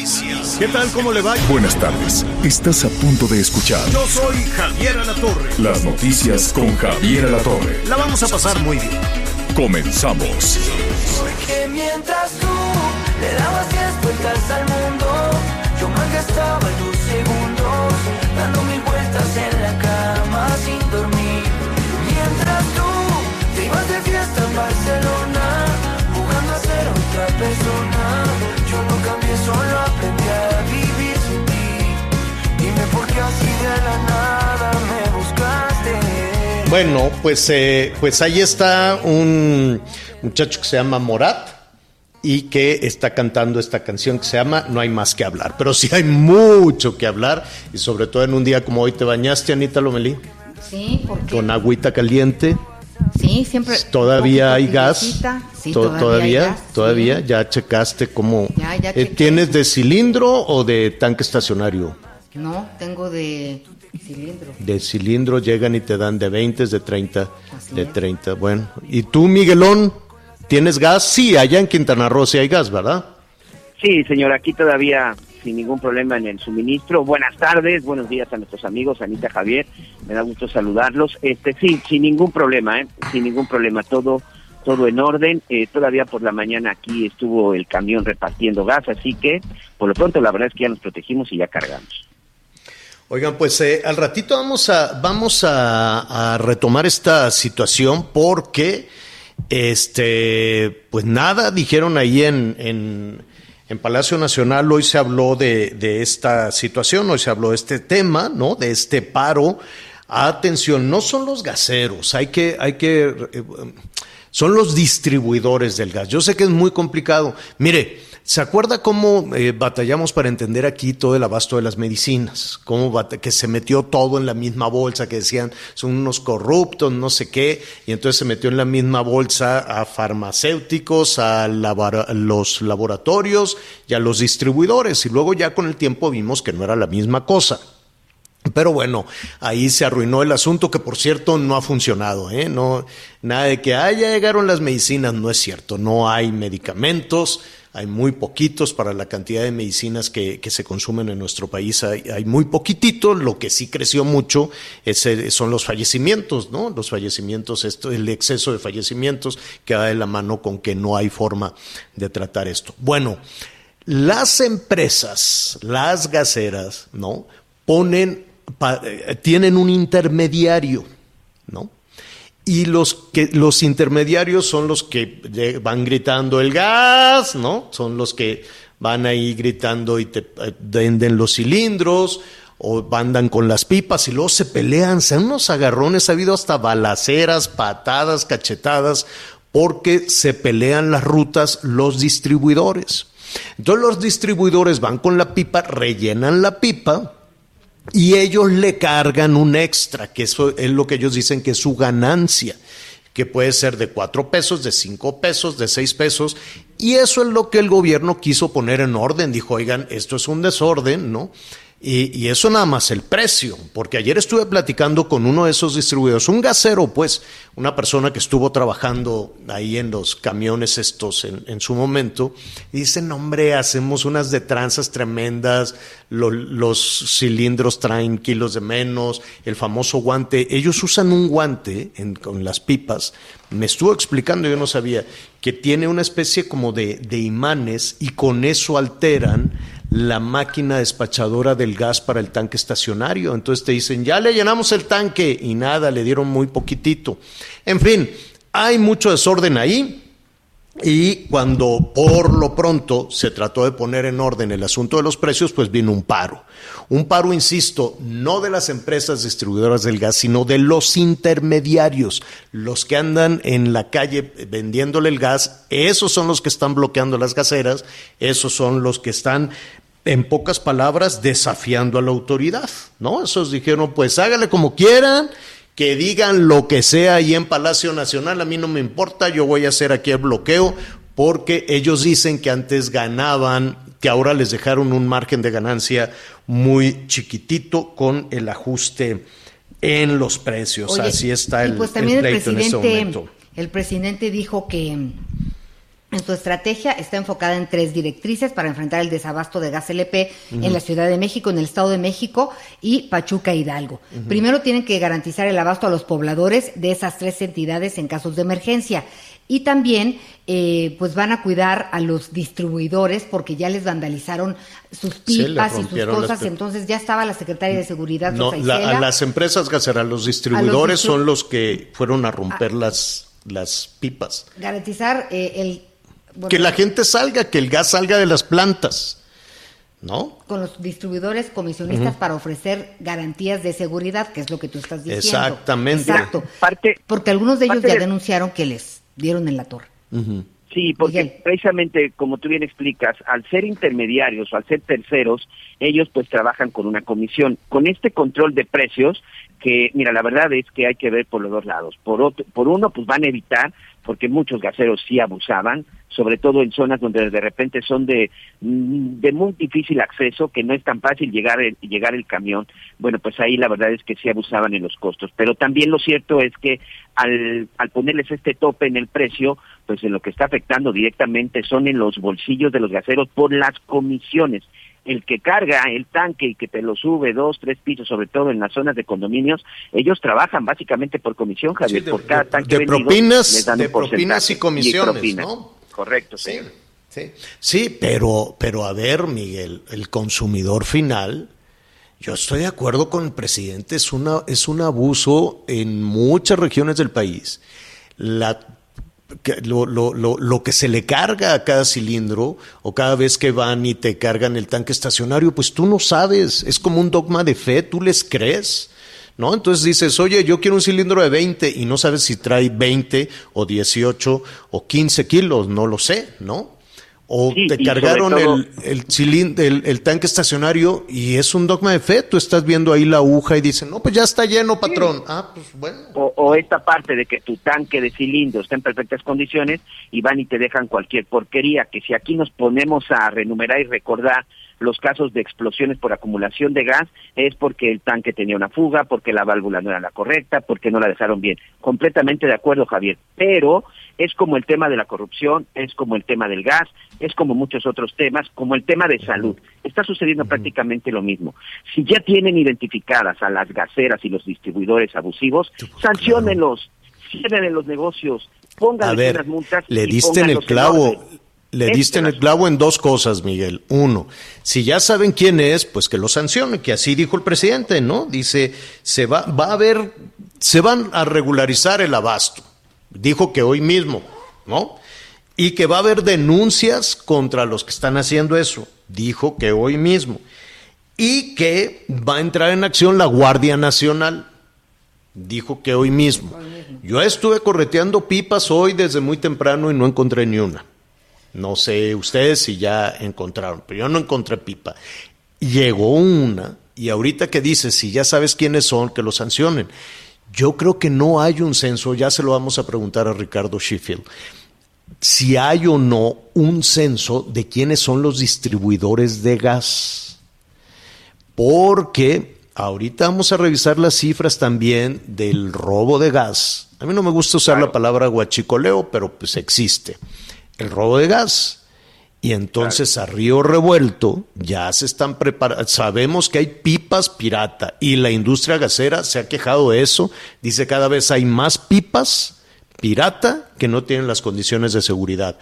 Noticias. ¿Qué tal? ¿Cómo le va? Buenas tardes. Estás a punto de escuchar Yo soy Javier Alatorre. las noticias con Javier Alatorre. La vamos a pasar muy bien. Comenzamos. Que mientras tú le dabas diez vueltas al mundo, Bueno, pues, eh, pues ahí está un muchacho que se llama Morat y que está cantando esta canción que se llama No hay más que hablar. Pero sí hay mucho que hablar y sobre todo en un día como hoy te bañaste, Anita Lomelí, Sí, porque con agüita caliente. sí, siempre Todavía hay gas. Sí, To- todavía, todavía, hay gas, todavía, sí. ya checaste cómo. Ya, ya Eh. ¿Tienes de cilindro o de tanque estacionario? No, tengo de cilindro. De cilindro llegan y te dan de 20, de 30, Así de es. 30. Bueno, ¿y tú, Miguelón, tienes gas? Sí, allá en Quintana Roo sí hay gas, ¿verdad? Sí, señor, aquí todavía sin ningún problema en el suministro. Buenas tardes, buenos días a nuestros amigos, Anita Javier, me da gusto saludarlos. Este, sí, sin ningún problema, ¿eh? sin ningún problema, todo todo en orden. Eh, todavía por la mañana aquí estuvo el camión repartiendo gas, así que por lo pronto la verdad es que ya nos protegimos y ya cargamos. Oigan, pues eh, al ratito vamos a vamos a, retomar esta situación porque este pues nada dijeron ahí en, en, Palacio Nacional hoy se habló de, de esta situación, hoy se habló de este tema, ¿no? De este paro. Atención, no son los gaseros, hay que, hay que eh, son los distribuidores del gas. Yo sé que es muy complicado. Mire, ¿se acuerda cómo eh, batallamos para entender aquí todo el abasto de las medicinas? Cómo que se metió todo en la misma bolsa, que decían son unos corruptos, no sé qué, y entonces se metió en la misma bolsa a farmacéuticos, a los laboratorios y a los distribuidores. Y luego ya con el tiempo vimos que no era la misma cosa. Pero bueno, ahí se arruinó el asunto que por cierto no ha funcionado, ¿eh? No, nada de que ah, ya llegaron las medicinas, no es cierto, no hay medicamentos, hay muy poquitos para la cantidad de medicinas que, que se consumen en nuestro país, hay, muy poquititos, lo que sí creció mucho es, son los fallecimientos, ¿no? Los fallecimientos, esto, el exceso de fallecimientos que va de la mano con que no hay forma de tratar esto. Bueno, las empresas, las gaseras, ¿no? Ponen, eh, tienen un intermediario, ¿no? Y los que los intermediarios son los que lle- van gritando el gas, ¿no? Son los que van ahí gritando y te eh, venden los cilindros o andan con las pipas y luego se pelean, se unos agarrones, ha habido hasta balaceras, patadas, cachetadas, porque se pelean las rutas los distribuidores. Entonces los distribuidores van con la pipa, rellenan la pipa, y ellos le cargan un extra, que eso es lo que ellos dicen que es su ganancia, que puede ser de cuatro pesos, de cinco pesos, de seis pesos, y eso es lo que el gobierno quiso poner en orden. Dijo, oigan, esto es un desorden, ¿no? Y, eso nada más el precio, porque ayer estuve platicando con uno de esos distribuidores, un gasero, pues, una persona que estuvo trabajando ahí en los camiones estos en, su momento, y dicen, hombre, hacemos unas de tranzas tremendas, lo- los cilindros traen kilos de menos, el famoso guante, ellos usan un guante con las pipas, me estuvo explicando, yo no sabía, que tiene una especie como de, de imanes y con eso alteran la máquina despachadora del gas para el tanque estacionario. Entonces te dicen, ya le llenamos el tanque y nada, le dieron muy poquitito. En fin, hay mucho desorden ahí. Y cuando por lo pronto se trató de poner en orden el asunto de los precios, pues vino un paro. Un paro, insisto, no de las empresas distribuidoras del gas, sino de los intermediarios, los que andan en la calle vendiéndole el gas, esos son los que están bloqueando las gaseras, esos son los que están en pocas palabras, desafiando a la autoridad, ¿no? Esos dijeron, pues hágale como quieran, que digan lo que sea ahí en Palacio Nacional, a mí no me importa, yo voy a hacer aquí el bloqueo, porque ellos dicen que antes ganaban, que ahora les dejaron un margen de ganancia muy chiquitito con el ajuste en los precios. Oye, Así está y el, pues también el el pleito en este presidente, momento. el presidente dijo que en su estrategia está enfocada en tres directrices para enfrentar el desabasto de gas LP en la Ciudad de México, en el Estado de México y Pachuca Hidalgo. Primero tienen que garantizar el abasto a los pobladores de esas tres entidades en casos de emergencia. Y también, eh, pues van a cuidar a los distribuidores porque ya les vandalizaron sus pipas y sus cosas. Entonces ya estaba la secretaria de Seguridad, No, la- a las empresas gaseras, los distribuidores distri- son los que fueron a romper Ah. las, las pipas. garantizar eh, el bueno, que la gente salga, que el gas salga de las plantas, ¿no? con los distribuidores comisionistas para ofrecer garantías de seguridad, que es lo que tú estás diciendo. Exactamente. Exacto. Parte- Porque algunos de ellos ya de- denunciaron que les dieron en la torre. Sí, porque Miguel. precisamente, como tú bien explicas, al ser intermediarios o al ser terceros, ellos pues trabajan con una comisión. Con este control de precios, que mira, la verdad es que hay que ver por los dos lados. Por, otro, por uno, pues van a evitar, porque muchos gaseros sí abusaban, sobre todo en zonas donde de repente son de, mm, de muy difícil acceso, que no es tan fácil llegar el, llegar el camión. Bueno, pues ahí la verdad es que sí abusaban en los costos. Pero también lo cierto es que al, al ponerles este tope en el precio, pues en lo que está afectando directamente son en los bolsillos de los gaseros por las comisiones. El que carga el tanque y que te lo sube dos, tres pisos, sobre todo en las zonas de condominios, ellos trabajan básicamente por comisión, Javier, Sí, de- por cada tanque de vendido, propinas- les dan de propinas y comisiones, propinas. ¿no? Correcto, Sí, sí. sí. Sí, pero, pero a ver, Miguel, el consumidor final, yo estoy de acuerdo con el presidente, es, una, es un abuso en muchas regiones del país. La, lo, lo, lo, lo que se le carga a cada cilindro o cada vez que van y te cargan el tanque estacionario, pues tú no sabes, es como un dogma de fe, tú les crees. ¿No? Entonces dices, oye, yo quiero un cilindro de 20 y no sabes si trae 20 o 18 o 15 kilos, no lo sé, ¿no? O Sí, te cargaron todo- el, el, cilin- el, el tanque estacionario y es un dogma de fe, tú estás viendo ahí la aguja y dicen, no, pues ya está lleno, patrón. Ah, pues bueno. O, o esta parte de que tu tanque de cilindro está en perfectas condiciones y van y te dejan cualquier porquería, que si aquí nos ponemos a renumerar y recordar los casos de explosiones por acumulación de gas, es porque el tanque tenía una fuga, porque la válvula no era la correcta, porque no la dejaron bien. Completamente de acuerdo, Javier. Pero es como el tema de la corrupción, es como el tema del gas, es como muchos otros temas, como el tema de salud. Está sucediendo prácticamente lo mismo. Si ya tienen identificadas a las gaseras y los distribuidores abusivos, sancionenlos, cierren los negocios, ver, unas multas. le y diste en el clavo. Le Este diste en el clavo en dos cosas, Miguel. Uno, si ya saben quién es, pues que lo sancionen, que así dijo el presidente, ¿no? Dice, se va, va a haber, se van a regularizar el abasto. Dijo que hoy mismo, ¿no? Y que va a haber denuncias contra los que están haciendo eso. Dijo que hoy mismo. Y que va a entrar en acción la Guardia Nacional. Dijo que hoy mismo. Yo estuve correteando pipas hoy desde muy temprano y no encontré ni una. No sé ustedes si ya encontraron, pero yo no encontré pipa. Llegó una y ahorita que dices, si ya sabes quiénes son, que lo sancionen. Yo creo que no hay un censo, ya se lo vamos a preguntar a Ricardo Sheffield, si hay o no un censo de quiénes son los distribuidores de gas. Porque ahorita vamos a revisar las cifras también del robo de gas. A mí no me gusta usar la palabra guachicoleo, pero pues existe. El robo de gas. Y entonces a río revuelto ya se están preparando. Sabemos que hay pipas pirata y la industria gasera se ha quejado de eso. Dice cada vez hay más pipas pirata que no tienen las condiciones de seguridad.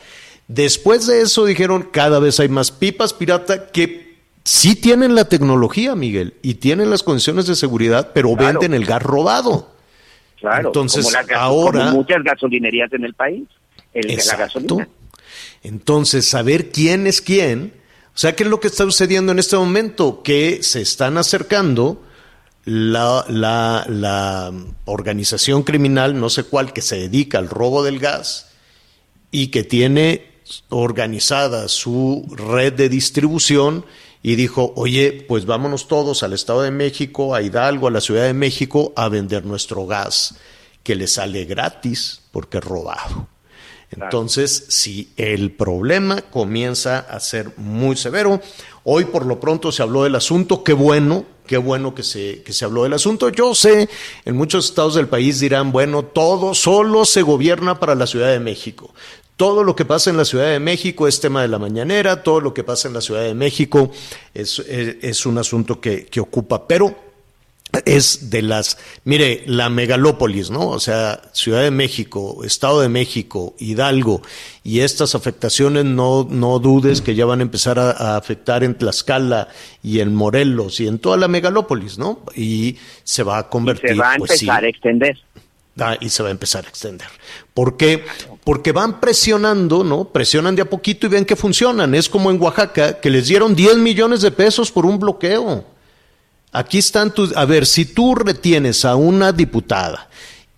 Después de eso dijeron cada vez hay más pipas pirata que sí tienen la tecnología, Miguel, y tienen las condiciones de seguridad, pero Claro. venden el gas robado. Claro, Entonces, como gaso- ahora- como muchas gasolinerías en el país, el, la gasolina. Entonces, saber quién es quién, o sea, ¿qué es lo que está sucediendo en este momento? Que se están acercando la, la, organización criminal, no sé cuál, que se dedica al robo del gas y que tiene organizada su red de distribución y dijo, oye, pues vámonos todos al Estado de México, a Hidalgo, a la Ciudad de México, a vender nuestro gas, que le sale gratis porque es robado. Entonces, si el problema comienza a ser muy severo, hoy por lo pronto se habló del asunto, qué bueno, qué bueno que se, que se habló del asunto. Yo sé, en muchos estados del país dirán, bueno, todo solo se gobierna para la Ciudad de México. Todo lo que pasa en la Ciudad de México es tema de la mañanera, todo lo que pasa en la Ciudad de México es, es, un asunto que, que ocupa, pero es de las, mire, la megalópolis, ¿no? O sea, Ciudad de México, Estado de México, Hidalgo, y estas afectaciones no, no dudes que ya van a empezar a, afectar en Tlaxcala y en Morelos y en toda la megalópolis, ¿no? Y se va a convertir. Y se va a pues, empezar a extender. Ah, y se va a empezar a extender. ¿Por qué? Porque van presionando, ¿no? Presionan de a poquito y ven que funcionan. Es como en Oaxaca, que les dieron 10 millones de pesos por un bloqueo. Aquí están tus... A ver, si tú retienes a una diputada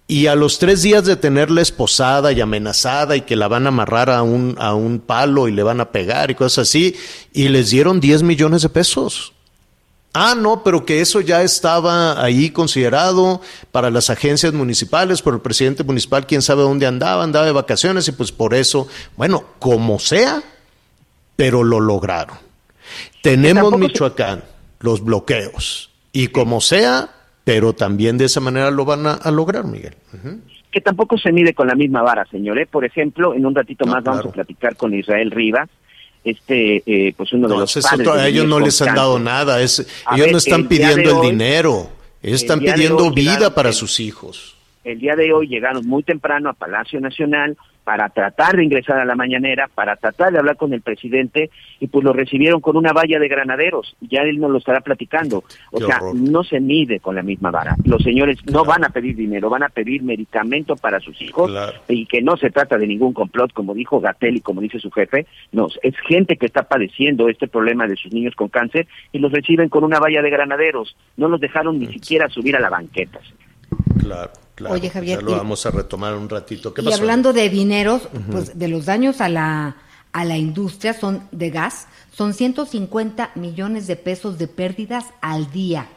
y a los tres días de tenerla esposada y amenazada y que la van a amarrar a un, a un palo y le van a pegar y cosas así, y les dieron 10 millones de pesos. Ah, no, pero que eso ya estaba ahí considerado para las agencias municipales, por el presidente municipal, quién sabe dónde andaba, andaba de vacaciones y pues por eso, bueno, como sea, pero lo lograron. Tenemos Michoacán, los bloqueos, y como sea, pero también de esa manera lo van a, lograr, Miguel. Que tampoco se mide con la misma vara, señor. ¿eh? Por ejemplo, en un ratito más vamos a platicar con Israel Rivas, este eh, pues uno de los padres a ellos no les han dado nada es, ellos no están pidiendo el dinero ellos están pidiendo vida para sus hijos el día de hoy llegaron muy temprano a Palacio Nacional para tratar de ingresar a la mañanera, para tratar de hablar con el presidente y pues lo recibieron con una valla de granaderos. Ya él nos lo estará platicando. O sea, no se mide con la misma vara. Los señores no van a pedir dinero, van a pedir medicamento para sus hijos y que no se trata de ningún complot, como dijo Gatel y como dice su jefe. No, es gente que está padeciendo este problema de sus niños con cáncer y los reciben con una valla de granaderos. No los dejaron ni siquiera subir a la banqueta. Claro. Oye, Javier. Ya lo vamos a retomar un ratito. y hablando de dineros, pues de los daños a la, a la industria son de gas, son 150 millones de pesos de pérdidas al día.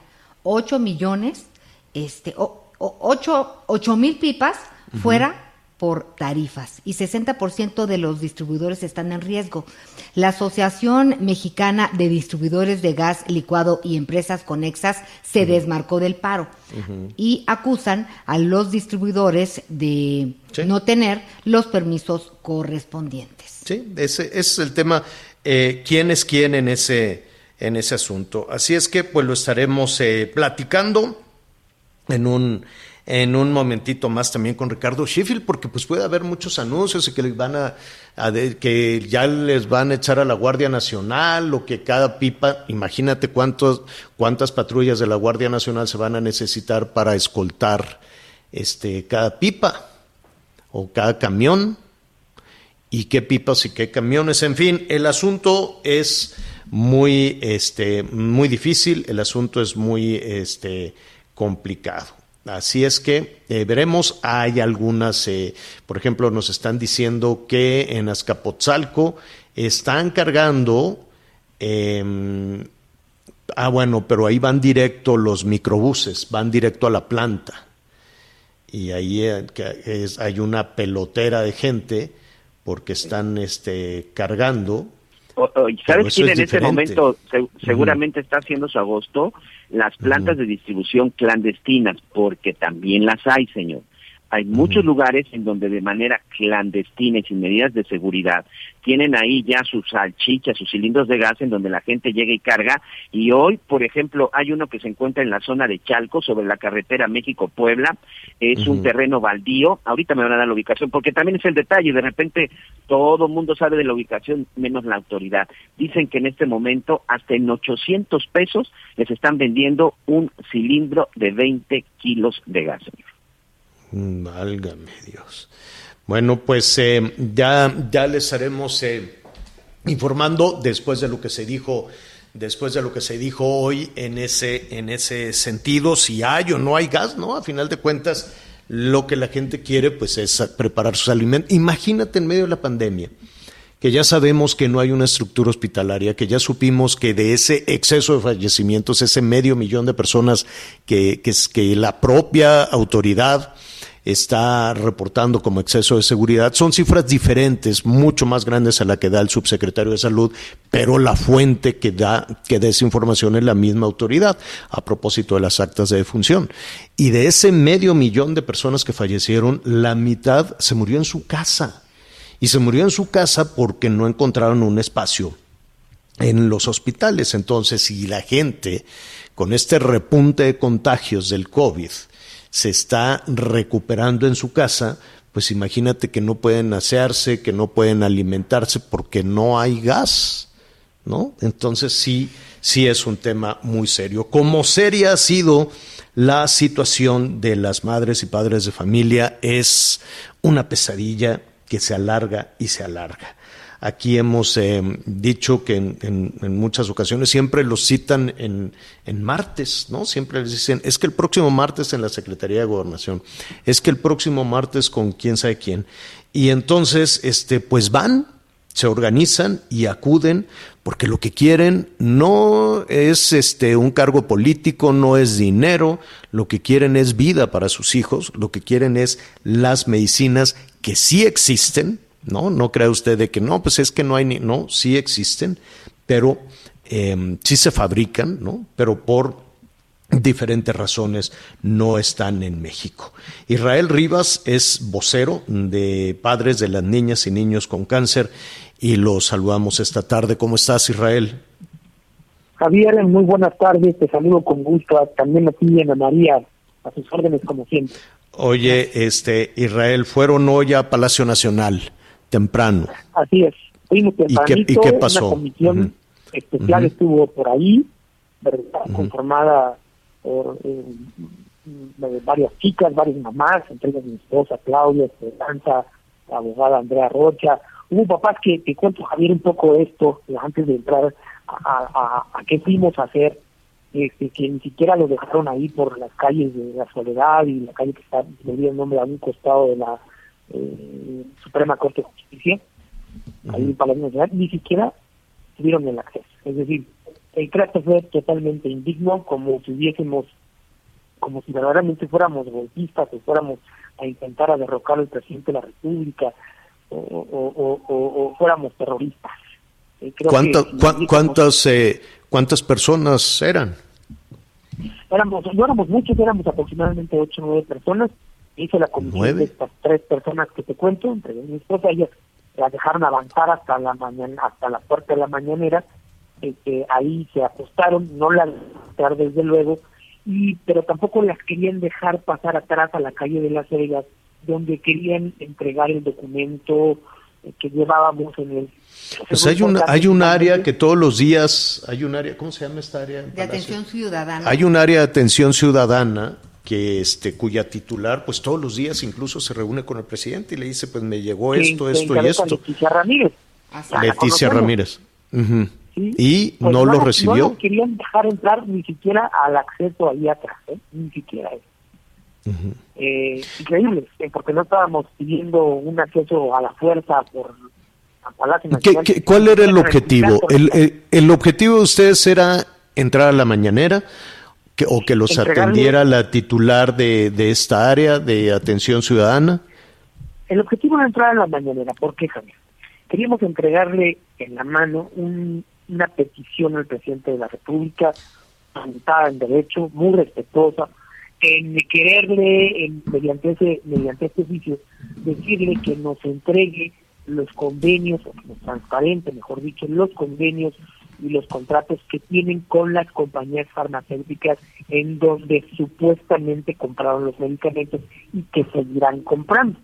8 millones, este, 8 mil pipas fuera por tarifas y 60% de los distribuidores están en riesgo. La Asociación Mexicana de Distribuidores de Gas Licuado y Empresas Conexas se desmarcó del paro y acusan a los distribuidores de no tener los permisos correspondientes. Sí, ese, es el tema. Eh, ¿Quién es quién en ese, en ese asunto? Así es que pues lo estaremos eh, platicando en un en un momentito más también con Ricardo Sheffield, porque pues puede haber muchos anuncios y que les van a, que ya les van a echar a la Guardia Nacional o que cada pipa, imagínate cuántos, cuántas patrullas de la Guardia Nacional se van a necesitar para escoltar este cada pipa o cada camión y qué pipas y qué camiones, en fin, el asunto es muy este muy difícil, el asunto es muy este complicado. Así es que eh, veremos, hay algunas, eh, por ejemplo, nos están diciendo que en Azcapotzalco están cargando, em, ah bueno, pero ahí van directo los microbuses, van directo a la planta. Y ahí eh, hay una pelotera de gente porque están este, cargando. ¿Sabes quién en este momento seguramente está haciendo su agosto? Las plantas de distribución clandestinas, porque también las hay, señor. Hay muchos lugares en donde de manera clandestina y sin medidas de seguridad tienen ahí ya sus salchichas, sus cilindros de gas en donde la gente llega y carga. Y hoy, por ejemplo, hay uno que se encuentra en la zona de Chalco, sobre la carretera México-Puebla. Es un terreno baldío. Ahorita me van a dar la ubicación porque también es el detalle. De repente todo el mundo sabe de la ubicación menos la autoridad. Dicen que en este momento hasta en 800 pesos les están vendiendo un cilindro de 20 kilos de gas. Válgame Dios. Bueno, pues eh, ya, ya les estaremos eh, informando después de lo que se dijo después de lo que se dijo hoy en ese, en ese sentido, si hay o no hay gas, ¿no? A final de cuentas, lo que la gente quiere, pues, es preparar sus alimentos. Imagínate en medio de la pandemia, que ya sabemos que no hay una estructura hospitalaria, que ya supimos que de ese exceso de fallecimientos, ese medio millón de personas que, que, que la propia autoridad está reportando como exceso de seguridad. Son cifras diferentes, mucho más grandes a la que da el subsecretario de Salud, pero la fuente que da, que da esa información es la misma autoridad, a propósito de las actas de defunción. Y de ese medio millón de personas que fallecieron, la mitad se murió en su casa. Y se murió en su casa porque no encontraron un espacio en los hospitales. Entonces, si la gente, con este repunte de contagios del COVID, se está recuperando en su casa, pues imagínate que no pueden asearse, que no pueden alimentarse porque no hay gas, ¿no? Entonces sí, sí es un tema muy serio. Como seria ha sido la situación de las madres y padres de familia, es una pesadilla que se alarga y se alarga. Aquí hemos eh, dicho que en, muchas ocasiones siempre los citan en, en, martes, ¿no? Siempre les dicen, es que el próximo martes en la Secretaría de Gobernación, es que el próximo martes con quién sabe quién. Y entonces, este, pues van, se organizan y acuden porque lo que quieren no es este un cargo político, no es dinero, lo que quieren es vida para sus hijos, lo que quieren es las medicinas que sí existen, ¿no? No crea usted de que no, pues es que no hay ni, no, sí existen, pero eh, sí se fabrican, ¿no? Pero por diferentes razones no están en México. Israel Rivas es vocero de padres de las niñas y niños con cáncer y lo saludamos esta tarde. ¿Cómo estás, Israel? Javier, muy buenas tardes, te saludo con gusto, también a ti y Ana María, a sus órdenes como siempre. Oye, este Israel, fueron hoy a Palacio Nacional temprano. Así es. Fuimos ¿Y qué, ¿Y qué pasó? Una comisión especial estuvo por ahí, conformada por eh, varias chicas, varias mamás, entre ellas mi esposa Claudia, Esperanza, la abogada Andrea Rocha. Hubo papás que, te cuento, Javier, un poco esto, antes de entrar a, a, qué fuimos a hacer, este, que ni siquiera lo dejaron ahí por las calles de la Soledad y la calle que está, dio el nombre a un costado de la eh, Suprema Corte de Justicia, ahí en Palacio Nacional, ni siquiera tuvieron el acceso. Es decir, el trato fue totalmente indigno, como si hubiésemos, como si verdaderamente fuéramos golpistas o fuéramos a intentar a derrocar al presidente de la República o, fuéramos terroristas. Eh, ¿Cuántas, eh, ¿Cuántas personas eran? Éramos, no éramos muchos, éramos aproximadamente ocho o nueve personas hice la comisión de estas tres personas que te cuento, entre mi esposa, ellas la dejaron avanzar hasta la mañana, hasta la puerta de la mañanera, eh, ahí se acostaron, no la dejaron desde luego, y pero tampoco las querían dejar pasar atrás a la calle de las Vegas, donde querían entregar el documento eh, que llevábamos en el pues hay un, hay un área que todos los días, hay un área, ¿cómo se llama esta área? De atención ciudadana. Hay un área de atención ciudadana que este cuya titular pues todos los días incluso se reúne con el presidente y le dice pues me llegó esto, esto y esto. Leticia Ramírez. Leticia Ramírez. Y pues no, lo recibió. No querían dejar entrar ni siquiera al acceso ahí atrás, ¿eh? ni siquiera eso. eh, increíble, eh, porque no estábamos pidiendo un acceso a la fuerza por Palacio ¿Qué, cuál era el objetivo? El, el, el objetivo de ustedes era entrar a la mañanera o que los atendiera la titular de, de, esta área de atención ciudadana? El objetivo era entrar a la mañanera, ¿por qué, Javier? Queríamos entregarle en la mano una petición al presidente de la República, fundamentada en derecho, muy respetuosa, en quererle, mediante ese mediante este oficio, decirle que nos entregue los convenios, o que nos transparente, mejor dicho, los convenios y los contratos que tienen con las compañías farmacéuticas en donde supuestamente compraron los medicamentos y que seguirán comprando.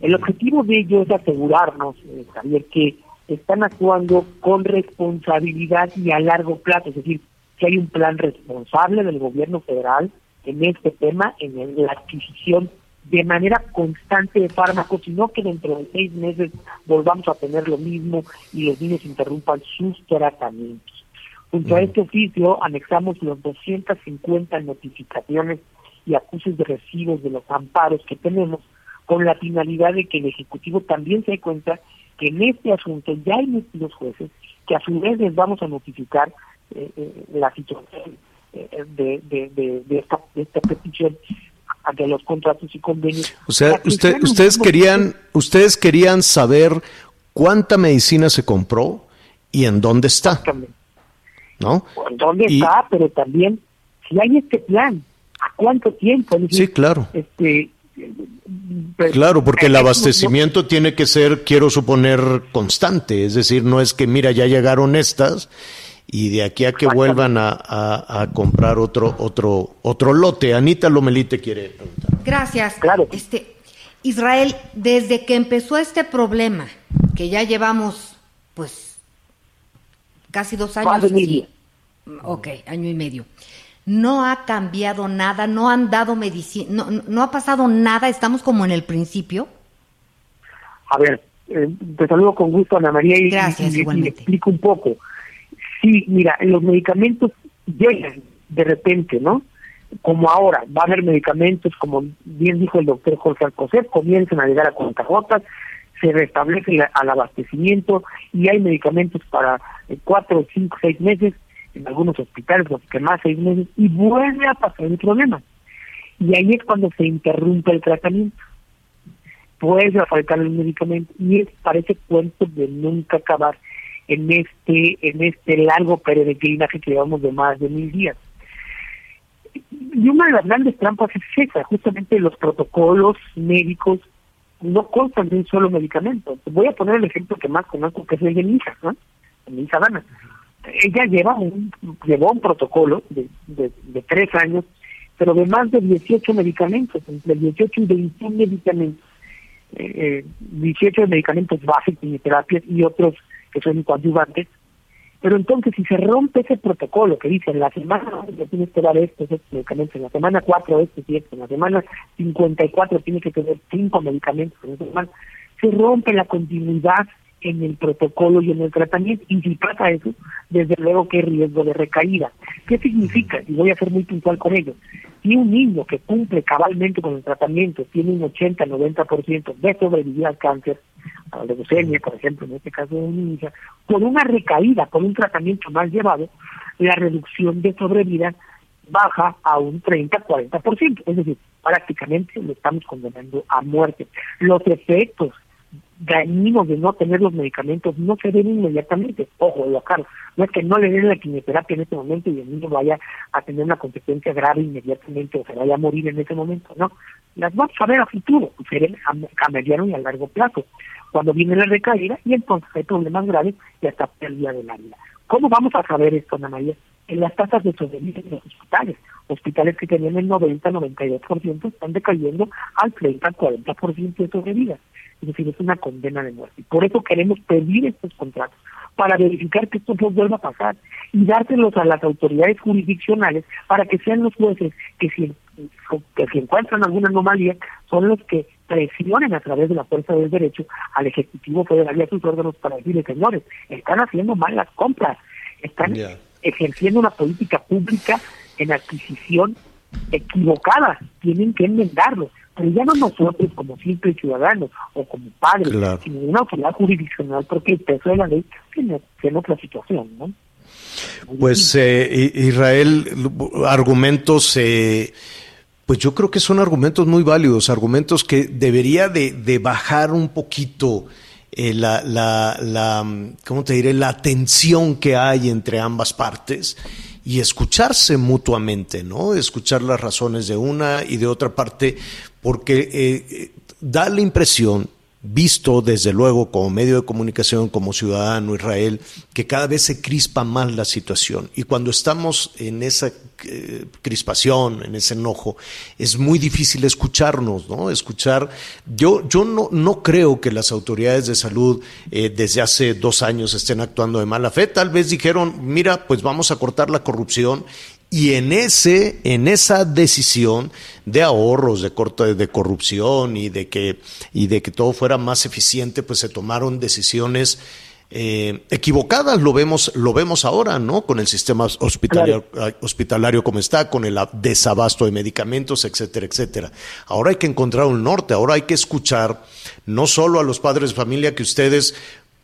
El objetivo de ello es asegurarnos, eh, que están actuando con responsabilidad y a largo plazo, es decir, que hay un plan responsable del gobierno federal en este tema, en la adquisición de manera constante de fármacos, sino que dentro de seis meses volvamos a tener lo mismo y los niños interrumpan sus tratamientos. Junto a este oficio anexamos los 250 notificaciones y acusos de recibos de los amparos que tenemos con la finalidad de que el Ejecutivo también se dé cuenta que en este asunto ya hay metidos jueces que a su vez les vamos a notificar eh, eh, la situación eh, de, de, de, de, esta, de esta petición de los contratos y convenios. O sea, usted, ustedes querían, ustedes querían saber cuánta medicina se compró y en dónde está. ¿No? ¿En dónde está? Pero también, si hay este plan, ¿a cuánto tiempo? sí, claro. Este, pues, claro, porque el abastecimiento tiene que ser, quiero suponer, constante. Es decir, no es que, mira, ya llegaron estas y de aquí a que vuelvan a, a, comprar otro otro otro lote. Anita Lomelite quiere preguntar. Gracias. Claro. Este, Israel, desde que empezó este problema, que ya llevamos, pues, casi dos años. Sí, ok, año y medio. No ha cambiado nada, no han dado medicina, no, no ha pasado nada, estamos como en el principio. A ver, eh, te saludo con gusto, Ana María, y, Gracias, y, explico un poco. Sí, mira, los medicamentos llegan de repente, ¿no? Como ahora, va a haber medicamentos, como bien dijo el doctor Jorge Alcocer, comienzan a llegar a cuentagotas, se restablece el abastecimiento y hay medicamentos para eh, cuatro, cinco, seis meses, en algunos hospitales, los que más seis meses, y vuelve a pasar el problema. Y ahí es cuando se interrumpe el tratamiento. Puede faltar el medicamento y es, parece cuento de nunca acabar en este en este largo peregrinaje que llevamos de más de mil días. Y una de las grandes trampas es esa, justamente los protocolos médicos no constan de un solo medicamento. Voy a poner el ejemplo que más conozco, que es el de mi hija, ¿no? Mi hija Dana. Ella lleva un, llevó un protocolo de, de, tres años, pero de más de 18 medicamentos, entre 18 y 21 medicamentos. Eh, 18 medicamentos básicos, quimioterapias y otros que son coadyuvantes, pero entonces si se rompe ese protocolo que dice la semana tienes que dar estos, estos medicamentos, en la semana 4 estos y estos, en la semana 54 tiene que tener 5 medicamentos en esa semana, se rompe la continuidad en el protocolo y en el tratamiento. Y si pasa eso, desde luego que hay riesgo de recaída. ¿Qué significa? Y voy a ser muy puntual con ello. Si un niño que cumple cabalmente con el tratamiento tiene un 80-90% de sobrevivir al cáncer, a la leucemia, por ejemplo, en este caso de un niño, con una recaída, con un tratamiento más llevado, la reducción de sobrevida baja a un 30-40%. Es decir, prácticamente lo estamos condenando a muerte. Los efectos dañinos de no tener los medicamentos no se ven inmediatamente. Ojo, lo caro. No es que no le den la quimioterapia en este momento y el niño vaya a tener una consecuencia grave inmediatamente o se vaya a morir en ese momento. No. Las vamos a ver a futuro, a, mediano y a largo plazo. Cuando viene la recaída y entonces hay problemas graves y hasta pérdida de la vida. ¿Cómo vamos a saber esto, Ana María? En las tasas de sobrevida en los hospitales. Hospitales que tenían el 90-92% están decayendo al 30-40% de sobrevida. Es decir, es una condena de muerte. Por eso queremos pedir estos contratos, para verificar que esto no vuelva a pasar y dárselos a las autoridades jurisdiccionales para que sean los jueces que si, que si encuentran alguna anomalía son los que presionen a través de la fuerza del derecho al Ejecutivo Federal y a sus órganos para decirle, señores, están haciendo mal las compras, están ejerciendo una política pública en adquisición equivocada, tienen que enmendarlo. Pero ya no nosotros como simples ciudadanos o como padres, sino una autoridad jurisdiccional, porque el peso de la ley tiene, otra situación, ¿no? Pues eh, Israel, argumentos, eh, pues yo creo que son argumentos muy válidos, argumentos que debería de, de bajar un poquito eh, la, la, la, ¿cómo te diré? La tensión que hay entre ambas partes y escucharse mutuamente, ¿no? Escuchar las razones de una y de otra parte, porque eh, eh, da la impresión visto desde luego como medio de comunicación, como ciudadano Israel, que cada vez se crispa más la situación. Y cuando estamos en esa eh, crispación, en ese enojo, es muy difícil escucharnos, ¿no? Escuchar. Yo, yo no, no creo que las autoridades de salud eh, desde hace dos años estén actuando de mala fe. Tal vez dijeron, mira, pues vamos a cortar la corrupción Y en ese, en esa decisión de ahorros, de corte de corrupción y de que, y de que todo fuera más eficiente, pues se tomaron decisiones eh, equivocadas, lo vemos, lo vemos ahora, ¿no? Con el sistema hospitalario, hospitalario como está, con el desabasto de medicamentos, etcétera, etcétera. Ahora hay que encontrar un norte, ahora hay que escuchar no solo a los padres de familia que ustedes,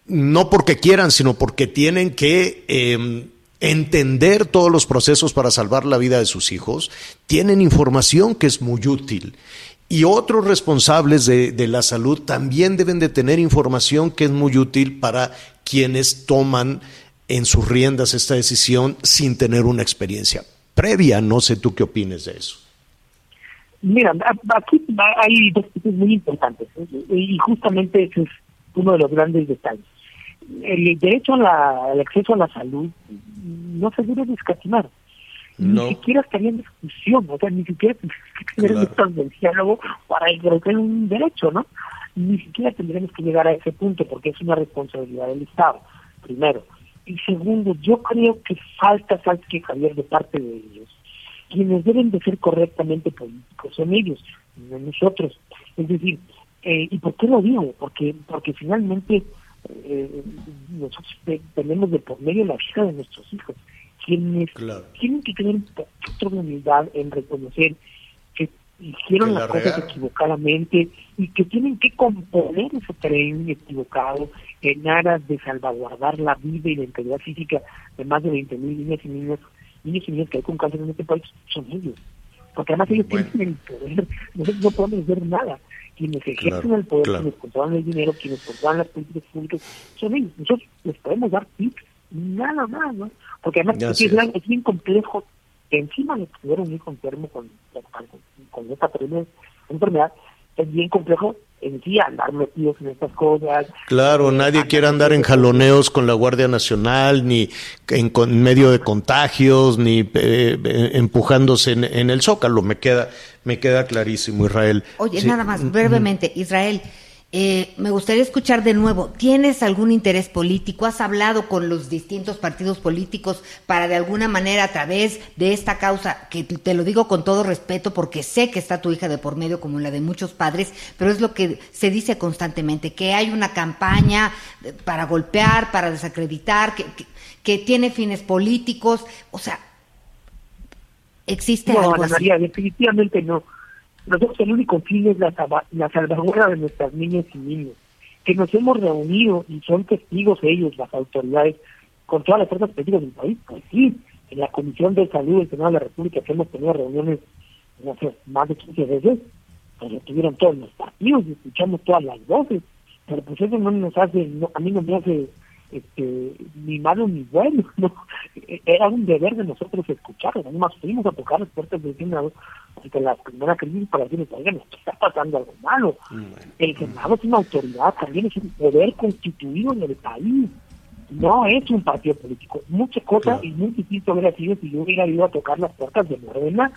no porque quieran, sino porque tienen que em, entender todos los procesos para salvar la vida de sus hijos, tienen información que es muy útil. Y otros responsables de, la salud también deben de tener información que es muy útil para quienes toman en sus riendas esta decisión sin tener una experiencia previa. No sé tú qué opines de eso. Mira, aquí hay dos cosas muy importantes y justamente ese es uno de los grandes detalles. El derecho al acceso a la salud no se debe descatimar ni siquiera estaría en discusión, o sea, ni siquiera tendríamos que tener claro. un diálogo para ejercer un derecho, ¿no? Ni siquiera tendríamos que llegar a ese punto porque es una responsabilidad del Estado, primero. Y segundo, yo creo que falta, falta que Javier, de parte de ellos, quienes deben de ser correctamente políticos son ellos, no nosotros. Es decir, eh, ¿y por qué lo digo? Porque, porque finalmente eh, nosotros tenemos de por medio la vida de nuestros hijos quienes tienen que tener un poquito de humildad en reconocer que hicieron las cosas equivocadamente y que tienen que componer ese tren equivocado en aras de salvaguardar la vida y la integridad física de más de 20 mil niñas y niños, niños y niñas que hay con cáncer en este país, son ellos. Porque además ellos tienen el poder, nosotros no podemos hacer nada. Quienes ejercen el poder, quienes controlan el dinero, quienes controlan las políticas públicas, son ellos. Nosotros les podemos dar tips, nada más, ¿no? Porque además es, es, bien complejo. Encima de tener un hijo enfermo con, con, esta enfermedad, es bien complejo en sí andar metidos en estas cosas. Claro, nadie quiere andar en jaloneos con la Guardia Nacional, ni en, medio de contagios, ni eh, eh, empujándose en, el zócalo. Me queda, me queda clarísimo, Israel. Oye, nada más, brevemente, Israel. Eh, me gustaría escuchar de nuevo, ¿tienes algún interés político? ¿Has hablado con los distintos partidos políticos para de alguna manera a través de esta causa, que te lo digo con todo respeto porque sé que está tu hija de por medio como la de muchos padres, pero es lo que se dice constantemente, que hay una campaña para golpear, para desacreditar, que, que, tiene fines políticos, o sea, ¿existe no, algo María, definitivamente no. Nosotros el único fin es la, la salvaguarda de nuestras niñas y niños, que nos hemos reunido y son testigos ellos, las autoridades, con todas las fuerzas políticas del país, pues sí, en la Comisión de Salud del Senado de la República que hemos tenido reuniones, no sé, más de 15 veces, pues estuvieron todos los partidos y escuchamos todas las voces, pero pues eso no nos hace, a mí no me hace este, ni malo ni bueno, ¿no? era un deber de nosotros escucharlos, además fuimos a tocar las puertas del Senado ante la primera crisis para decirles, oigan, está pasando algo malo. El Senado es una autoridad, también es un poder constituido en el país, no es un partido político. Muchas cosas y muy distinto hubiera sido si yo hubiera ido a tocar las puertas de Morena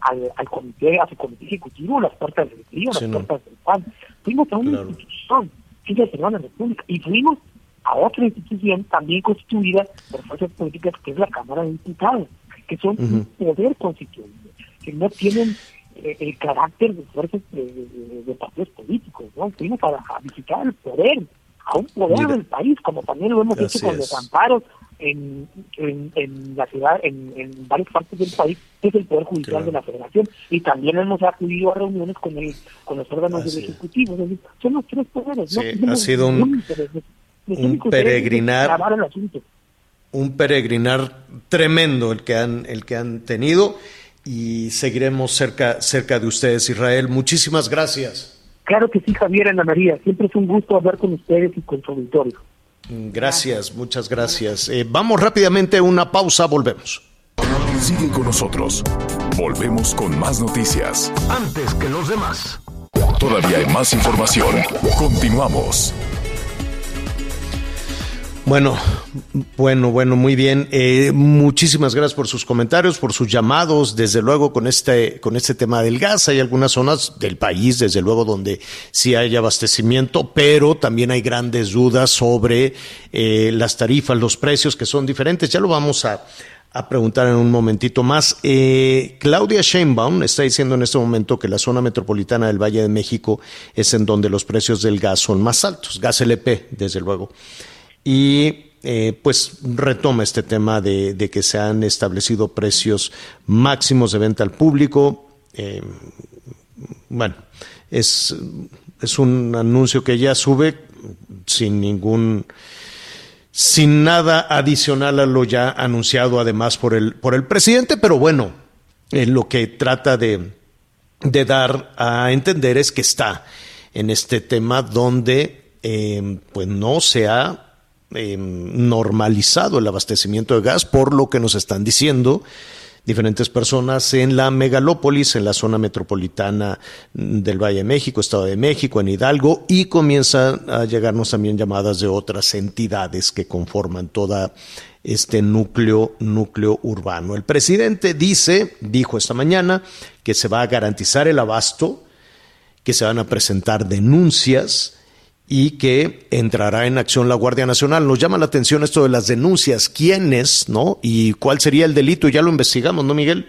al, al comité, a su comité ejecutivo, las puertas del PRI, las puertas del PAN. Fuimos a una institución, que es la República, y fuimos a otra institución también constituida por fuerzas políticas que es la Cámara de Diputados, que son un poder constituyente, que no tienen eh, el carácter de fuerzas de, partidos políticos, ¿no? Fuimos a, visitar el poder, a un poder del país, como también lo hemos hecho con los amparos en, en, la ciudad, en, en varias partes del país, que es el Poder Judicial de la Federación, y también hemos acudido a reuniones con el, con los órganos del Ejecutivo. son los tres poderes, ¿no? ha sido un, un peregrinar un peregrinar tremendo el que han el que han tenido y seguiremos cerca cerca de ustedes Israel. Muchísimas gracias. Claro que sí Javier Ana María. Siempre es un gusto hablar con ustedes y con su auditorio. Gracias muchas gracias. Eh, vamos rápidamente a una pausa volvemos. Sigue con nosotros. Volvemos con más noticias. Antes que los demás. Todavía hay más información. Continuamos bueno, bueno, bueno, muy bien. Eh, muchísimas gracias por sus comentarios, por sus llamados. Desde luego, con este, con este tema del gas, hay algunas zonas del país, desde luego, donde sí hay abastecimiento, pero también hay grandes dudas sobre eh, las tarifas, los precios que son diferentes. Ya lo vamos a, a preguntar en un momentito más. Eh, Claudia Sheinbaum está diciendo en este momento que la zona metropolitana del Valle de México es en donde los precios del gas son más altos, gas LP, desde luego. Y eh, pues retoma este tema de, que se han establecido precios máximos de venta al público. Eh, bueno, es, es un anuncio que ya sube sin ningún sin nada adicional a lo ya anunciado además por el, por el presidente, pero bueno, eh, lo que trata de, de, dar a entender es que está en este tema donde eh, pues no se ha eh, normalizado el abastecimiento de gas, por lo que nos están diciendo diferentes personas en la megalópolis, en la zona metropolitana del Valle de México, Estado de México, en Hidalgo, y comienzan a llegarnos también llamadas de otras entidades que conforman toda este núcleo, núcleo urbano. El presidente dice, dijo esta mañana, que se va a garantizar el abasto, que se van a presentar denuncias, y que entrará en acción la Guardia Nacional. Nos llama la atención esto de las denuncias, quiénes, ¿no? Y cuál sería el delito, ya lo investigamos, ¿no, Miguel?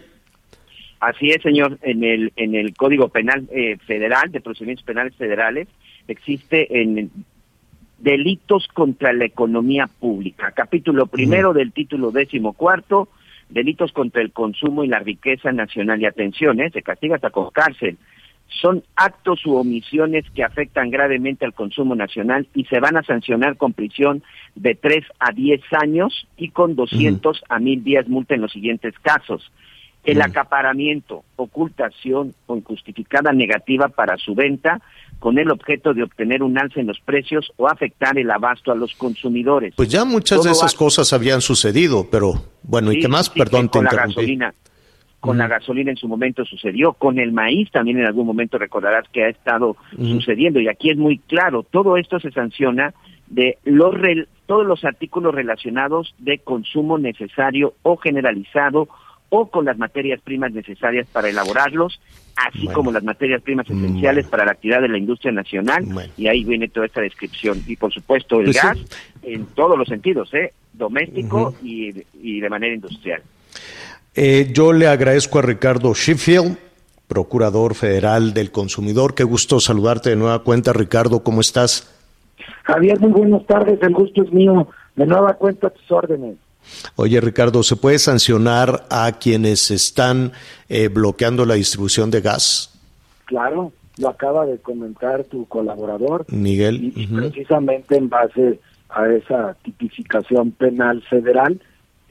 Así es, señor. En el en el Código Penal eh, Federal de Procedimientos Penales Federales existe en delitos contra la economía pública, capítulo primero del título décimo cuarto, delitos contra el consumo y la riqueza nacional y atención, ¿eh? se castiga hasta con cárcel son actos u omisiones que afectan gravemente al consumo nacional y se van a sancionar con prisión de 3 a 10 años y con 200 a 1000 días multa en los siguientes casos. El acaparamiento, ocultación o injustificada negativa para su venta con el objeto de obtener un alza en los precios o afectar el abasto a los consumidores. Pues ya muchas de esas cosas habían sucedido, pero bueno, ¿y qué más? Perdón, te interrumpí con la gasolina en su momento sucedió, con el maíz también en algún momento recordarás que ha estado sucediendo y aquí es muy claro, todo esto se sanciona de los todos los artículos relacionados de consumo necesario o generalizado o con las materias primas necesarias para elaborarlos, así como las materias primas esenciales para la actividad de la industria nacional, y ahí viene toda esta descripción. Y por supuesto el pues gas en todos los sentidos, ¿eh? doméstico y, y de manera industrial. Eh, yo le agradezco a Ricardo Sheffield, procurador federal del consumidor. Qué gusto saludarte de nueva cuenta, Ricardo. ¿Cómo estás? Javier, muy buenas tardes. El gusto es mío. De nueva cuenta, tus órdenes. Oye, Ricardo, ¿se puede sancionar a quienes están eh, bloqueando la distribución de gas? Claro, lo acaba de comentar tu colaborador. Miguel. Y precisamente en base a esa tipificación penal federal,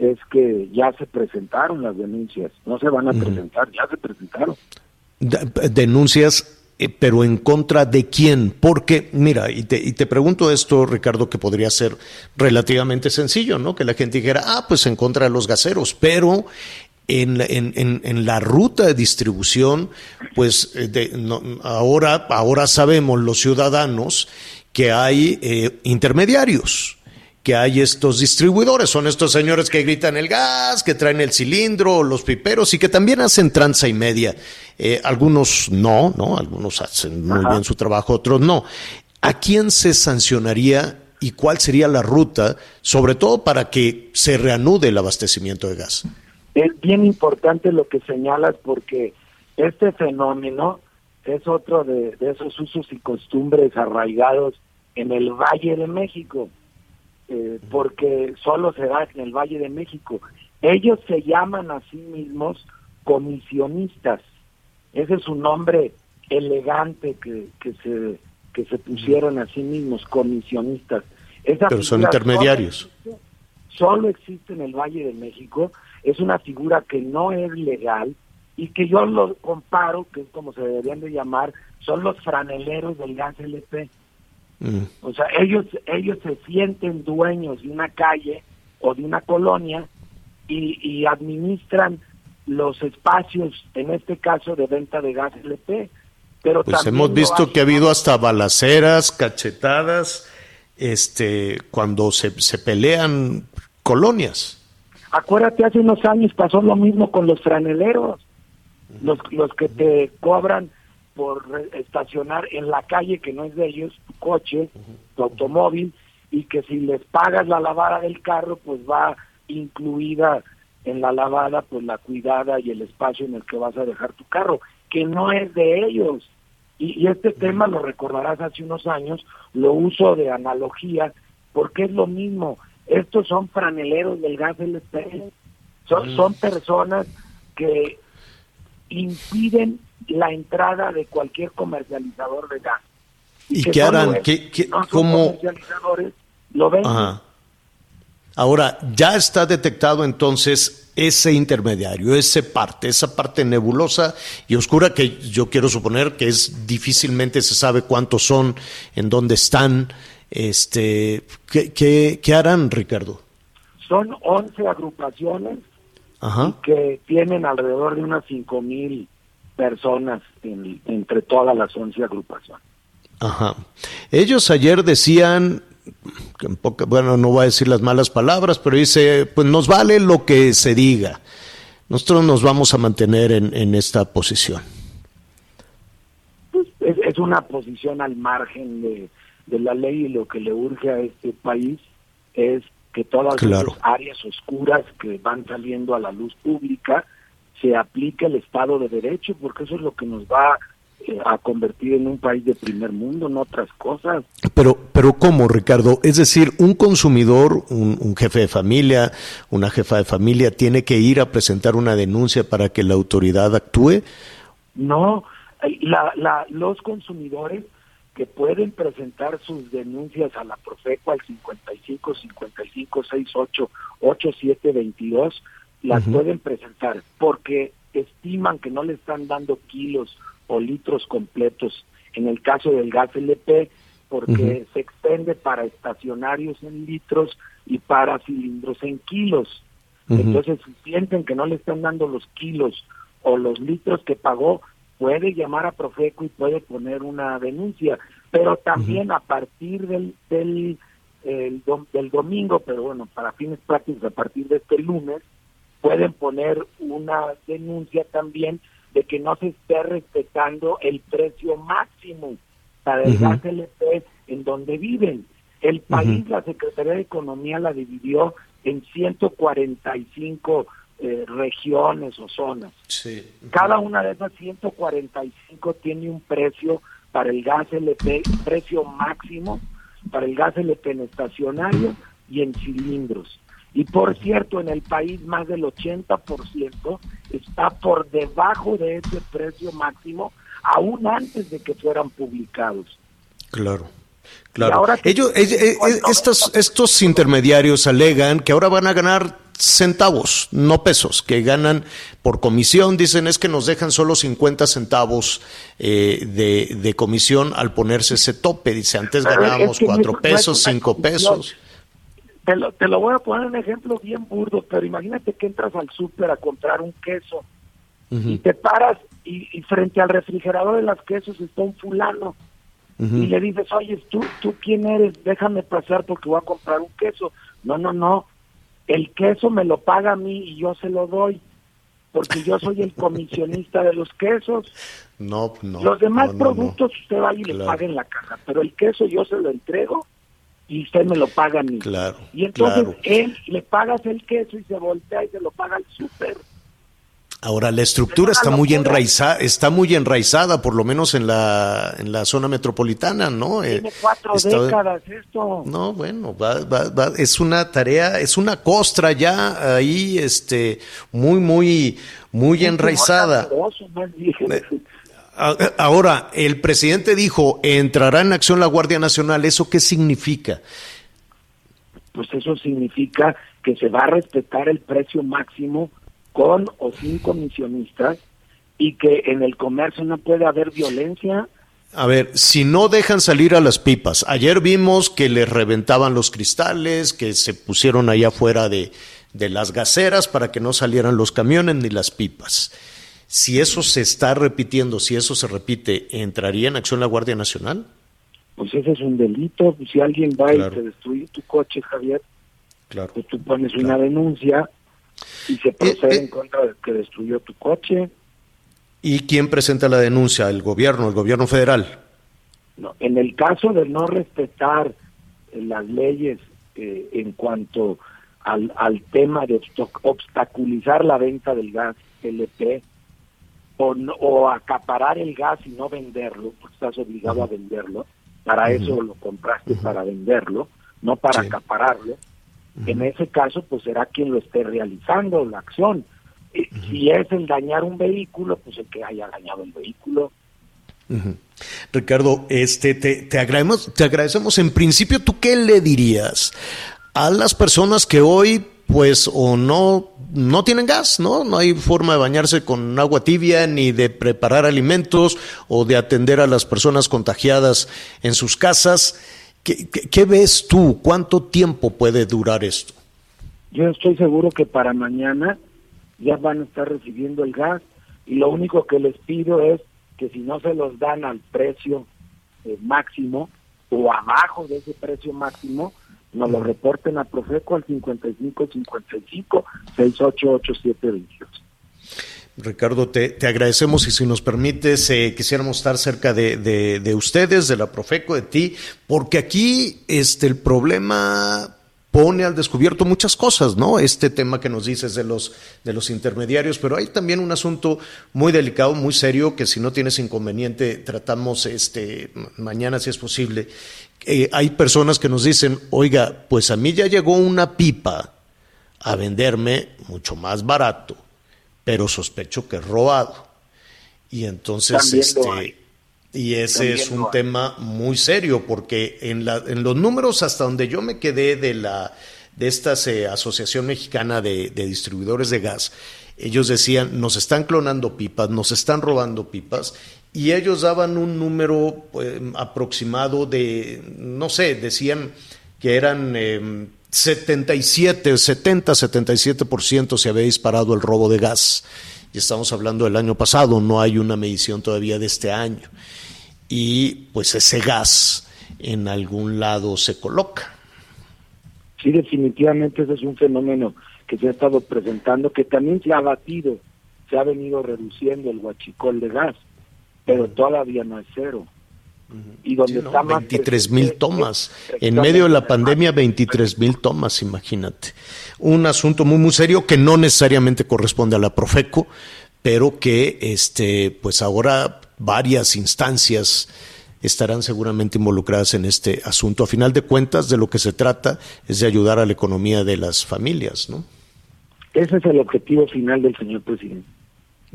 es que ya se presentaron las denuncias, no se van a presentar, ya se presentaron. denuncias, eh, pero en contra de quién? Porque, mira, y te, y te pregunto esto, Ricardo, que podría ser relativamente sencillo, ¿no? Que la gente dijera, ah, pues en contra de los gaseros, pero en, en, en, la ruta de distribución, pues eh, de, ahora, ahora sabemos los ciudadanos que hay eh, intermediarios que hay estos distribuidores. Son estos señores que gritan el gas, que traen el cilindro, los piperos y que también hacen tranza y media. Eh, algunos no, ¿no? Algunos hacen muy bien su trabajo, otros no. ¿A quién se sancionaría y cuál sería la ruta, sobre todo para que se reanude el abastecimiento de gas? Es bien importante lo que señalas porque este fenómeno es otro de esos usos y costumbres arraigados en el Valle de México eh, porque solo se da en el Valle de México. Ellos se llaman a sí mismos comisionistas. Ese es un nombre elegante que, que se que se pusieron a sí mismos comisionistas. Pero son intermediarios. Solo existe, en el Valle de México. Es una figura que no es legal y que yo lo comparo, que es como se deberían de llamar, son los franeleros del gas LP. Mm. O sea, ellos, ellos se sienten dueños de una calle o de una colonia y, administran los espacios, en este caso de venta de gas LP. Pero pues hemos visto que ha habido hasta balaceras, cachetadas, este, cuando se, se pelean colonias. Acuérdate, hace unos años pasó lo mismo con los franeleros, los, los que te cobran por estacionar en la calle que no es de ellos, tu coche, tu automóvil, y que si les pagas la lavada del carro, pues va incluida en la lavada, pues la cuidada y el espacio en el que vas a dejar tu carro, que no es de ellos. Y, y este tema lo recordarás hace unos años, lo uso de analogía, porque es lo mismo. Estos son franeleros del gas LP, son, son personas que impiden la entrada de cualquier comercializador de gas. ¿Y que qué harán? es- ¿Qué- qué- no cómo? comercializadores, lo ven. Ajá. Ahora, ya está detectado entonces ese intermediario, ese parte, esa parte nebulosa y oscura que yo quiero suponer que es difícilmente se sabe cuántos son, en dónde están, este, ¿qué, qué, qué harán, Ricardo? Son 11 agrupaciones Ajá. que tienen alrededor de unas 5 mil personas en- entre todas las 11 agrupaciones. Ajá. Ellos ayer decían, que en poca- bueno, no voy a decir las malas palabras, pero dice, pues nos vale lo que se diga. Nosotros nos vamos a mantener en, en esta posición. Pues es, es una posición al margen de, de la ley y lo que le urge a este país es que todas Claro. las áreas oscuras que van saliendo a la luz pública se aplique el Estado de Derecho, porque eso es lo que nos va eh, a convertir en un país de primer mundo, no otras cosas. Pero, pero ¿cómo, Ricardo? Es decir, un consumidor, un, un jefe de familia, una jefa de familia, tiene que ir a presentar una denuncia para que la autoridad actúe. No, eh, la, la, los consumidores que pueden presentar sus denuncias a la Profeco al 55 55 68 87 22 las pueden presentar porque estiman que no le están dando kilos o litros completos en el caso del gas LP porque se extende para estacionarios en litros y para cilindros en kilos. Entonces, si sienten que no le están dando los kilos o los litros que pagó, puede llamar a Profeco y puede poner una denuncia. Pero también a partir del, del, el del domingo, pero bueno, para fines prácticos, a partir de este lunes, pueden poner una denuncia también de que no se esté respetando el precio máximo para el Ujú. gas LP en donde viven. El país, la Secretaría de Economía la dividió en 145 eh, regiones o zonas. Sí. Cada una de esas 145 tiene un precio para el gas LP, precio máximo para el gas LP en estacionario y en cilindros. Y por cierto, en el país más del 80% está por debajo de ese precio máximo, aún antes de que fueran publicados. Claro. Claro. ahora que- Ellos, eh, eh, cuando- estos, estos intermediarios alegan que ahora van a ganar centavos, no pesos, que ganan por comisión. Dicen es que nos dejan solo 50 centavos eh, de, de comisión al ponerse ese tope. Dice antes ganábamos que no es- cuatro no es pesos, una cinco comisión. pesos. Te lo, te lo voy a poner un ejemplo bien burdo, pero imagínate que entras al súper a comprar un queso y te paras y, y frente al refrigerador de las quesos está un fulano y le dices, oye, ¿tú, ¿tú quién eres? Déjame pasar porque voy a comprar un queso. No, no, no. El queso me lo paga a mí y yo se lo doy porque yo soy el comisionista de los quesos. No, no. los demás no, no, no. productos usted va y le paga en la caja, pero el queso yo se lo entrego y usted me lo paga a mí. Claro, Y entonces claro. él le pagas el queso y se voltea y se lo paga al súper. Ahora la estructura Es está muy enraizada, está muy enraizada, por lo menos en la en la zona metropolitana, ¿no? Eh, Tiene cuatro está- décadas esto. No, bueno, va, va, va- es una tarea, es una costra ya ahí, este, muy, muy, muy enraizada. Eh, A- Ahora, el presidente dijo, entrará en acción la Guardia Nacional, ¿eso qué significa? Pues eso significa que se va a respetar el precio máximo con o sin comisionistas y que en el comercio no puede haber violencia. A ver, si no dejan salir a las pipas, ayer vimos que les reventaban los cristales, que se pusieron allá afuera de, de las gaceras para que no salieran los camiones ni las pipas. Si eso se está repitiendo, si eso se repite, ¿entraría en acción la Guardia Nacional? Pues ese es un delito. Si alguien va Claro. y te destruye tu coche, Javier, Claro. pues tú pones una denuncia y se procede eh. en contra del que destruyó tu coche. ¿Y quién presenta la denuncia? ¿El gobierno, el gobierno federal? No, en el caso de no respetar eh, las leyes eh, en cuanto al, al tema de obstaculizar la venta del gas LP o, o acaparar el gas y no venderlo, porque estás obligado a venderlo, para eso lo compraste, para venderlo, no para acapararlo. En ese caso, pues será quien lo esté realizando la acción. Si es el dañar un vehículo, pues el que haya dañado el vehículo. Ricardo, este, te, te, agradecemos, te agradecemos. En principio, ¿tú qué le dirías a las personas que hoy pues o no, no tienen gas, ¿no? No hay forma de bañarse con agua tibia, ni de preparar alimentos o de atender a las personas contagiadas en sus casas. ¿Qué, qué, ves tú? ¿Cuánto tiempo puede durar esto? Yo estoy seguro que para mañana ya van a estar recibiendo el gas y lo único que les pido es que si no se los dan al precio eh, máximo o abajo de ese precio máximo, nos lo reporten a Profeco al 5555 688722. Ricardo, te, te, agradecemos y si nos permites, eh, quisiéramos estar cerca de, de, de, ustedes, de la Profeco, de ti, porque aquí este, el problema pone al descubierto muchas cosas, ¿no? Este tema que nos dices de los, de los intermediarios, pero hay también un asunto muy delicado, muy serio, que si no tienes inconveniente, tratamos este, mañana si es posible, eh, hay personas que nos dicen, oiga, pues a mí ya llegó una pipa a venderme mucho más barato, pero sospecho que es robado. Y entonces, este, y ese es un tema muy serio, porque en, la, en los números hasta donde yo me quedé de la de esta eh, Asociación Mexicana de, de Distribuidores de Gas, ellos decían, nos están clonando pipas, nos están robando pipas, y ellos daban un número pues, aproximado de, no sé, decían que eran eh, 77, 70, 77% se había disparado el robo de gas. Y estamos hablando del año pasado, no hay una medición todavía de este año. Y pues ese gas en algún lado se coloca. Sí, definitivamente ese es un fenómeno que se ha estado presentando, que también se ha batido, se ha venido reduciendo el huachicol de gas pero todavía no es cero. Y donde sí, está 23 mil tomas. En medio de la pandemia, 23 mil tomas, imagínate. Un asunto muy, muy serio que no necesariamente corresponde a la Profeco, pero que este, pues ahora varias instancias estarán seguramente involucradas en este asunto. A final de cuentas, de lo que se trata es de ayudar a la economía de las familias, ¿no? Ese es el objetivo final del señor presidente.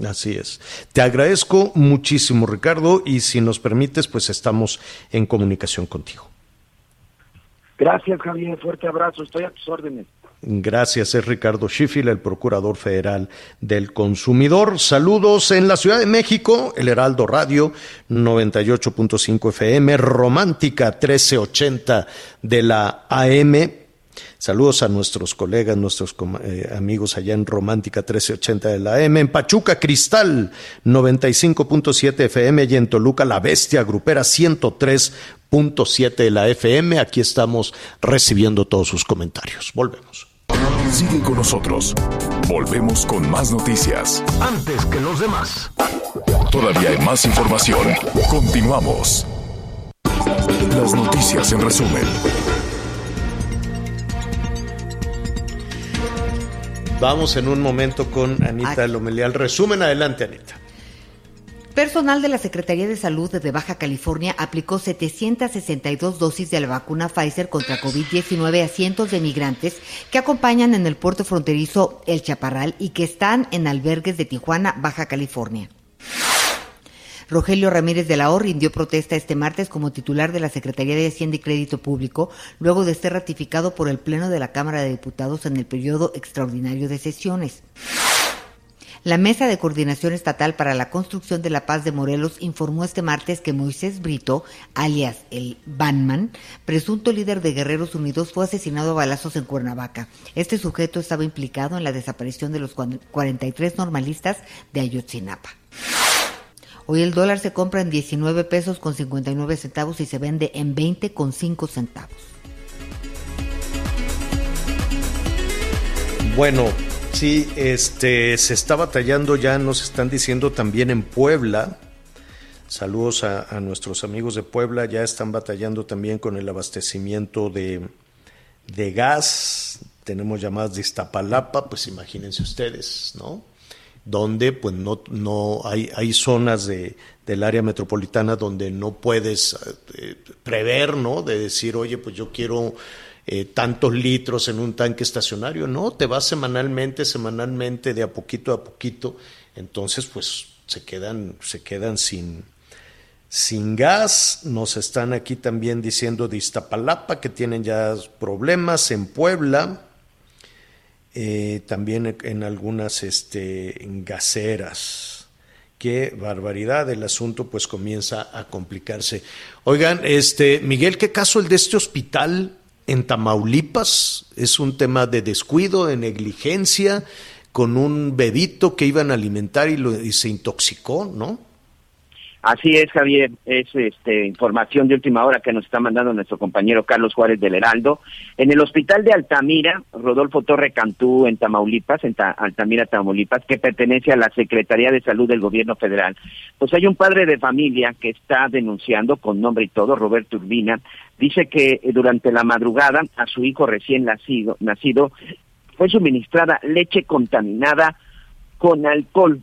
Así es. Te agradezco muchísimo, Ricardo, y si nos permites, pues estamos en comunicación contigo. Gracias, Javier. Fuerte abrazo. Estoy a tus órdenes. Gracias, es Ricardo Schiffel, el Procurador Federal del Consumidor. Saludos en la Ciudad de México, el Heraldo Radio 98.5 FM, Romántica 1380 de la AM Saludos a nuestros colegas, nuestros eh, amigos allá en Romántica 1380 de la M, en Pachuca Cristal 95.7 FM y en Toluca La Bestia Grupera 103.7 de la FM. Aquí estamos recibiendo todos sus comentarios. Volvemos. Sigue con nosotros. Volvemos con más noticias. Antes que los demás. Todavía hay más información. Continuamos. Las noticias en resumen. Vamos en un momento con Anita Lomelial. Resumen, adelante, Anita. Personal de la Secretaría de Salud de Baja California aplicó 762 dosis de la vacuna Pfizer contra COVID-19 a cientos de migrantes que acompañan en el puerto fronterizo El Chaparral y que están en albergues de Tijuana, Baja California. Rogelio Ramírez de la O rindió protesta este martes como titular de la Secretaría de Hacienda y Crédito Público, luego de ser ratificado por el Pleno de la Cámara de Diputados en el periodo extraordinario de sesiones. La Mesa de Coordinación Estatal para la Construcción de la Paz de Morelos informó este martes que Moisés Brito, alias el Banman, presunto líder de Guerreros Unidos, fue asesinado a balazos en Cuernavaca. Este sujeto estaba implicado en la desaparición de los 43 normalistas de Ayotzinapa. Hoy el dólar se compra en 19 pesos con 59 centavos y se vende en 20 con 5 centavos. Bueno, sí, este se está batallando ya, nos están diciendo también en Puebla. Saludos a, nuestros amigos de Puebla, ya están batallando también con el abastecimiento de, de gas, tenemos llamadas de Iztapalapa, pues imagínense ustedes, ¿no? Donde pues no, no hay, hay zonas de, del área metropolitana donde no puedes eh, prever, ¿no? De decir, oye, pues yo quiero eh, tantos litros en un tanque estacionario, no, te vas semanalmente, semanalmente, de a poquito a poquito, entonces pues se quedan, se quedan sin, sin gas. Nos están aquí también diciendo de Iztapalapa que tienen ya problemas en Puebla, eh, también en algunas este, gaseras. Qué barbaridad, el asunto pues comienza a complicarse. Oigan, este, Miguel, ¿qué caso el de este hospital en Tamaulipas? Es un tema de descuido, de negligencia, con un bebito que iban a alimentar y, lo, y se intoxicó, ¿no? Así es, Javier, es este, información de última hora que nos está mandando nuestro compañero Carlos Juárez del Heraldo. En el hospital de Altamira, Rodolfo Torre Cantú, en Tamaulipas, en Altamira, Tamaulipas, que pertenece a la Secretaría de Salud del Gobierno Federal, pues hay un padre de familia que está denunciando con nombre y todo, Roberto Urbina, dice que durante la madrugada a su hijo recién nacido, nacido fue suministrada leche contaminada con alcohol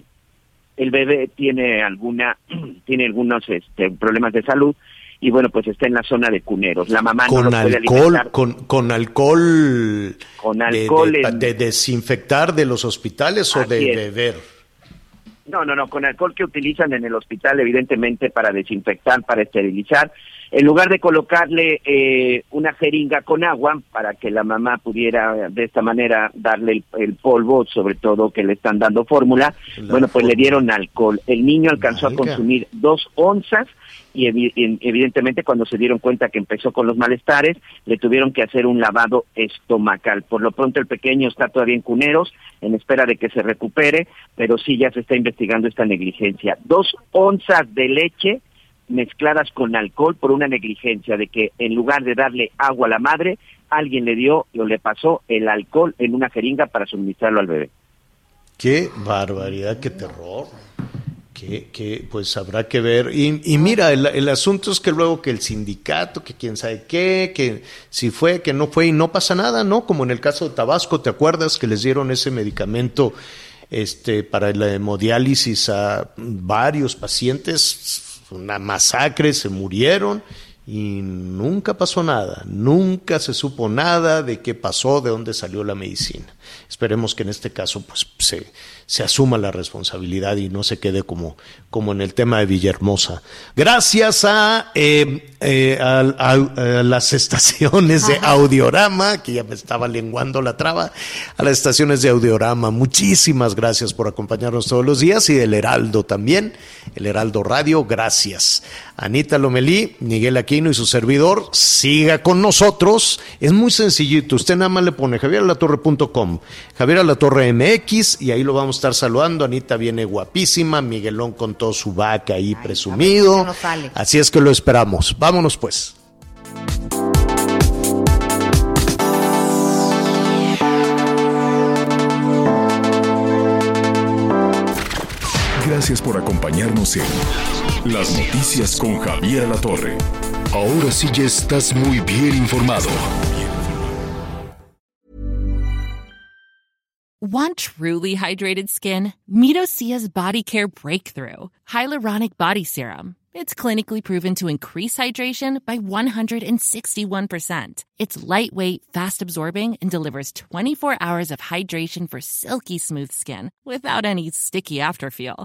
el bebé tiene alguna tiene algunos este, problemas de salud y bueno pues está en la zona de cuneros la mamá con no lo alcohol puede alimentar. con, con alcohol Con alcohol de, en- de desinfectar de los hospitales o de es. beber no no no con alcohol que utilizan en el hospital evidentemente para desinfectar para esterilizar en lugar de colocarle eh, una jeringa con agua para que la mamá pudiera de esta manera darle el, el polvo sobre todo que le están dando fórmula La bueno pues le dieron alcohol el niño alcanzó a consumir dos onzas y evi- en- evidentemente cuando se dieron cuenta que empezó con los malestares, le tuvieron que hacer un lavado estomacal. Por lo pronto el pequeño está todavía en cuneros, en espera de que se recupere, pero sí ya se está investigando esta negligencia. Dos onzas de leche mezcladas con alcohol por una negligencia de que en lugar de darle agua a la madre, alguien le dio o le pasó el alcohol en una jeringa para suministrarlo al bebé. Qué barbaridad, qué terror. Que, que, pues habrá que ver. Y, y mira, el, el asunto es que luego que el sindicato, que quién sabe qué, que si fue, que no fue y no pasa nada, ¿no? Como en el caso de Tabasco, ¿te acuerdas que les dieron ese medicamento este, para la hemodiálisis a varios pacientes? Una masacre, se murieron y nunca pasó nada, nunca se supo nada de qué pasó, de dónde salió la medicina. Esperemos que en este caso pues se, se asuma la responsabilidad y no se quede como, como en el tema de Villahermosa. Gracias a, eh, eh, a, a- a las estaciones de Audiorama, que ya me estaba lenguando la traba, a las estaciones de Audiorama, muchísimas gracias por acompañarnos todos los días y del Heraldo también, el Heraldo Radio, gracias. Anita Lomelí, Miguel Aquino y su servidor, siga con nosotros. Es muy sencillito, usted nada más le pone javieralatorre.com, Javier Alatorre MX y ahí lo vamos a estar saludando. Anita viene guapísima, Miguelón con todo su vaca ahí Ay, presumido. no. Así es que lo esperamos. Vámonos pues. Gracias por acompañarnos en Las Noticias con Javier La Torre. Ahora sí ya estás muy bien informado. Want truly hydrated skin? Medocia's Body Care Breakthrough Hyaluronic Body Serum. It's clinically proven to increase hydration by 161%. It's lightweight, fast absorbing, and delivers 24 hours of hydration for silky smooth skin without any sticky afterfeel.